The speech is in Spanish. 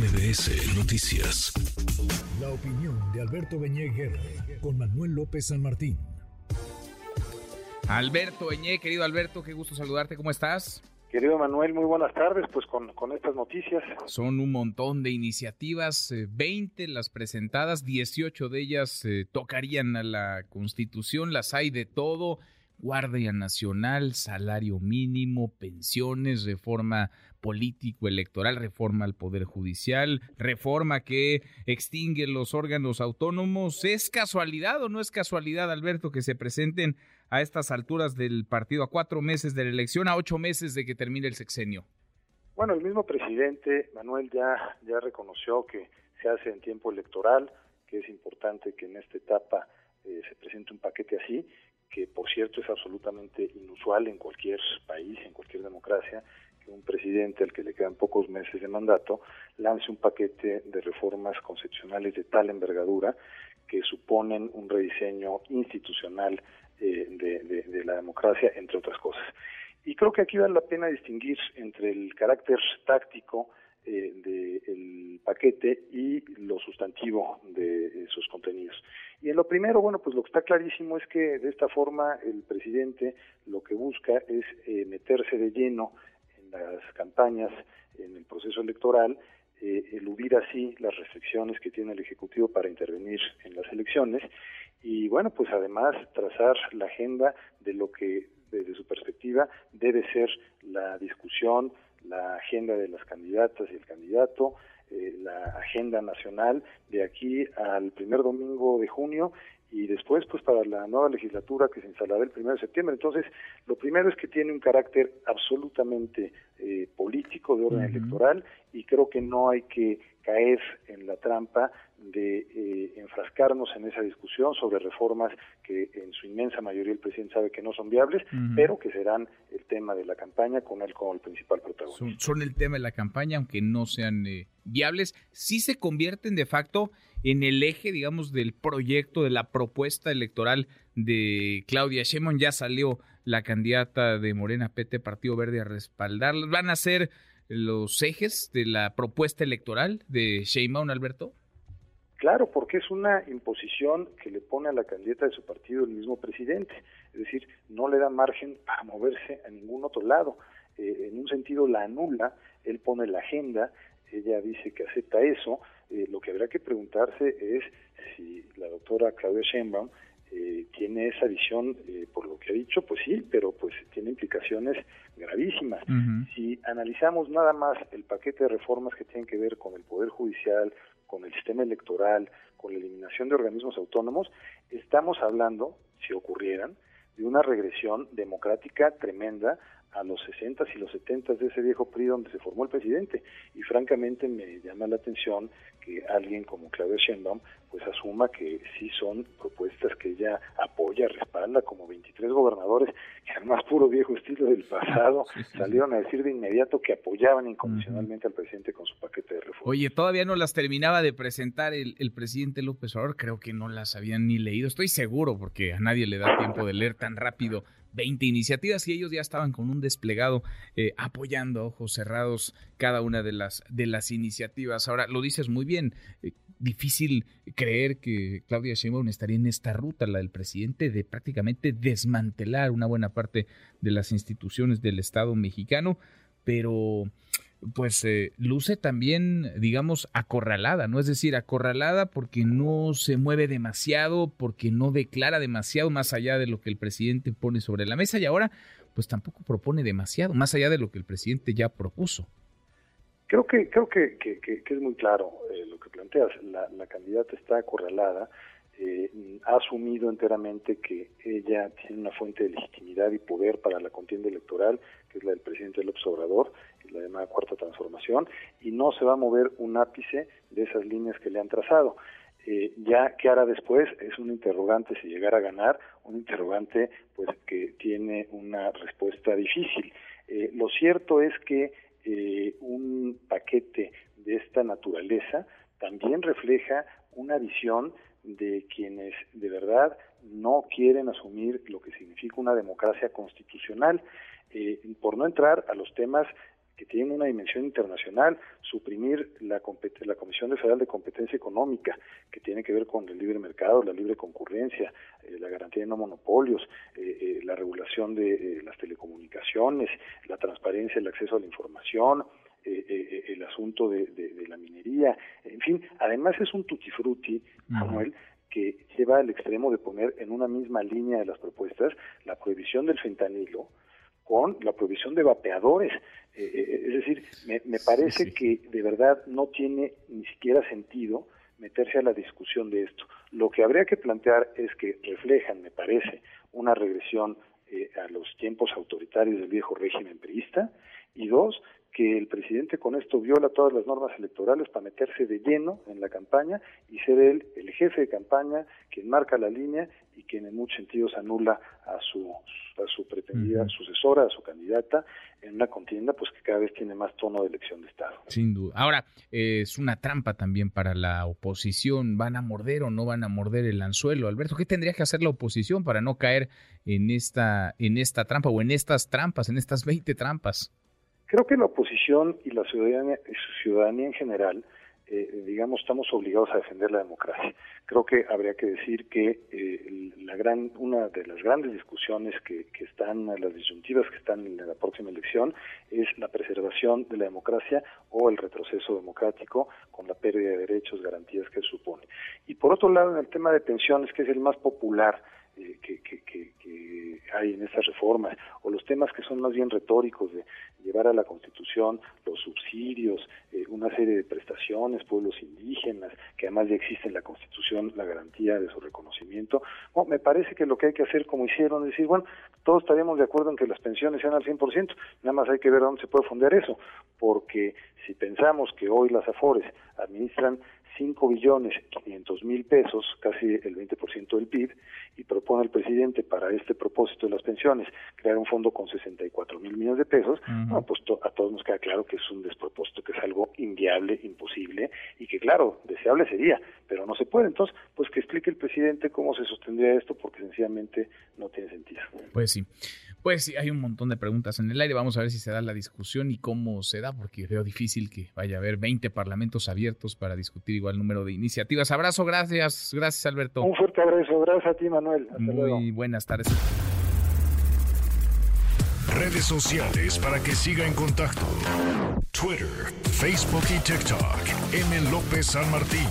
MBS Noticias. La opinión de Alberto Beñé con Manuel López San Martín. Alberto Beñé, querido Alberto, qué gusto saludarte, ¿cómo estás? Querido Manuel, muy buenas tardes, pues con, con estas noticias. Son un montón de iniciativas, 20 eh, las presentadas, 18 de ellas eh, tocarían a la Constitución, las hay de todo Guardia Nacional, salario mínimo, pensiones, reforma político-electoral, reforma al Poder Judicial, reforma que extingue los órganos autónomos. ¿Es casualidad o no es casualidad, Alberto, que se presenten a estas alturas del partido, a cuatro meses de la elección, a ocho meses de que termine el sexenio? Bueno, el mismo presidente, Manuel, ya, ya reconoció que se hace en tiempo electoral, que es importante que en esta etapa eh, se presente un paquete así que por cierto es absolutamente inusual en cualquier país, en cualquier democracia, que un presidente al que le quedan pocos meses de mandato lance un paquete de reformas concepcionales de tal envergadura que suponen un rediseño institucional eh, de, la democracia, entre otras cosas. Y creo que aquí vale la pena distinguir entre el carácter táctico eh, del paquete y lo sustantivo de sus contenidos. Y en lo primero, bueno, pues lo que está clarísimo es que de esta forma el presidente lo que busca es eh, meterse de lleno en las campañas, en el proceso electoral, eh, eludir así las restricciones que tiene el Ejecutivo para intervenir en las elecciones y bueno, pues además trazar la agenda de lo que desde su perspectiva debe ser la discusión, la agenda de las candidatas y el candidato, eh, la agenda nacional de aquí al primer domingo de junio y después pues para la nueva legislatura que se instalará el primero de septiembre. Entonces, lo primero es que tiene un carácter absolutamente eh, político de orden electoral y creo que no hay que caer en la trampa de eh, enfrascarnos en esa discusión sobre reformas que en su inmensa mayoría el presidente sabe que no son viables, pero que serán el tema de la campaña con él como el principal protagonista. Son, el tema de la campaña, aunque no sean eh, viables, sí se convierten de facto en el eje, digamos, del proyecto, de la propuesta electoral de Claudia Sheinbaum. Ya salió la candidata de Morena PT Partido Verde a respaldarla. ¿Van a ser los ejes de la propuesta electoral de Sheinbaum, Alberto? Claro, porque es una imposición que le pone a la candidata de su partido el mismo presidente. Es decir, no le da margen para moverse a ningún otro lado. Eh, en un sentido la anula, él pone la agenda, ella dice que acepta eso. Eh, lo que habrá que preguntarse es si la doctora Claudia Sheinbaum eh, tiene esa visión, por lo que ha dicho, pues sí, pero pues tiene implicaciones gravísimas. Si analizamos nada más el paquete de reformas que tienen que ver con el Poder Judicial, con el sistema electoral, con la eliminación de organismos autónomos, estamos hablando, si ocurrieran, de una regresión democrática tremenda a los 60 y los 70 de ese viejo PRI donde se formó el presidente. Y francamente me llama la atención que alguien como Claudia Sheinbaum pues asuma que sí son propuestas que ella apoya, respalda, como 23 gobernadores, que además puro viejo estilo del pasado, salieron a decir de inmediato que apoyaban incondicionalmente al presidente con su paquete de reformas. Oye, todavía no las terminaba de presentar el, el presidente López Obrador, creo que no las habían ni leído, estoy seguro, porque a nadie le da tiempo de leer tan rápido 20 iniciativas y ellos ya estaban con un desplegado eh, apoyando a ojos cerrados cada una de las, de las iniciativas. Ahora, lo dices muy bien, eh, difícil creer que Claudia Sheinbaum estaría en esta ruta, la del presidente, de prácticamente desmantelar una buena parte de las instituciones del Estado mexicano, pero pues eh, luce también, digamos, acorralada, ¿no? Es decir, acorralada porque no se mueve demasiado, porque no declara demasiado más allá de lo que el presidente pone sobre la mesa y ahora, pues tampoco propone demasiado, más allá de lo que el presidente ya propuso. Creo que, creo que, que, es muy claro eh, lo que planteas. La, la candidata está acorralada, eh, ha asumido enteramente que ella tiene una fuente de legitimidad y poder para la contienda electoral, que es la del presidente López Obrador, la llamada cuarta transformación, y no se va a mover un ápice de esas líneas que le han trazado. Eh, ya qué hará después es un interrogante si llegara a ganar, un interrogante pues que tiene una respuesta difícil. Eh, lo cierto es que eh, un paquete de esta naturaleza también refleja una visión de quienes de verdad no quieren asumir lo que significa una democracia constitucional, eh, por no entrar a los temas que tienen una dimensión internacional, suprimir la, la Comisión Federal de Competencia Económica, que tiene que ver con el libre mercado, la libre concurrencia, eh, la garantía de no monopolios, eh, eh, la regulación de las telecomunicaciones, la transparencia, el acceso a la información, el asunto de, la minería, en fin, además es un tutti frutti, Manuel, que lleva al extremo de poner en una misma línea de las propuestas la prohibición del fentanilo, con la prohibición de vapeadores. Eh, eh, es decir, me, parece que de verdad no tiene ni siquiera sentido meterse a la discusión de esto. Lo que habría que plantear es que reflejan, me parece, una regresión eh, a los tiempos autoritarios del viejo régimen priista y dos, que el presidente con esto viola todas las normas electorales para meterse de lleno en la campaña y ser él el jefe de campaña quien marca la línea y quien en muchos sentidos anula a su, a su pretendida sucesora, a su candidata, en una contienda pues que cada vez tiene más tono de elección de Estado. Sin duda. Ahora, es una trampa también para la oposición. ¿Van a morder o no van a morder el anzuelo? Alberto, ¿qué tendría que hacer la oposición para no caer en esta, en esta trampa o en estas trampas, en estas 20 trampas? Creo que la oposición y la ciudadanía, ciudadanía en general, eh, digamos, estamos obligados a defender la democracia. Creo que habría que decir que eh, la gran, una de las grandes discusiones que, que están, las disyuntivas que están en la próxima elección, es la preservación de la democracia o el retroceso democrático con la pérdida de derechos, garantías que supone. Y por otro lado, en el tema de pensiones, que es el más popular, eh, que, que, que, hay en estas reformas, o los temas que son más bien retóricos de llevar a la Constitución los subsidios, eh, una serie de prestaciones, pueblos indígenas, que además ya existe en la Constitución la garantía de su reconocimiento. me parece que lo que hay que hacer, como hicieron, es decir, bueno, todos estaríamos de acuerdo en que las pensiones sean al 100%, nada más hay que ver dónde se puede fundar eso, porque si pensamos que hoy las AFORES administran 5 billones 500 mil pesos, casi el 20% del PIB, y propone el presidente para este propósito de las pensiones crear un fondo con 64 mil millones de pesos, pues a todos nos queda claro que es un despropósito, que es algo inviable, imposible, y que claro, deseable sería, pero no se puede. Entonces, pues que explique el presidente cómo se sostendría esto, porque sencillamente no tiene sentido. Pues sí. Pues sí, hay un montón de preguntas en el aire. Vamos a ver si se da la discusión y cómo se da, porque veo difícil que vaya a haber 20 parlamentos abiertos para discutir igual número de iniciativas. Abrazo, gracias, gracias Alberto. Un fuerte abrazo, gracias a ti Manuel. Muy buenas tardes. Redes sociales para que siga en contacto: Twitter, Facebook y TikTok. M. López San Martín.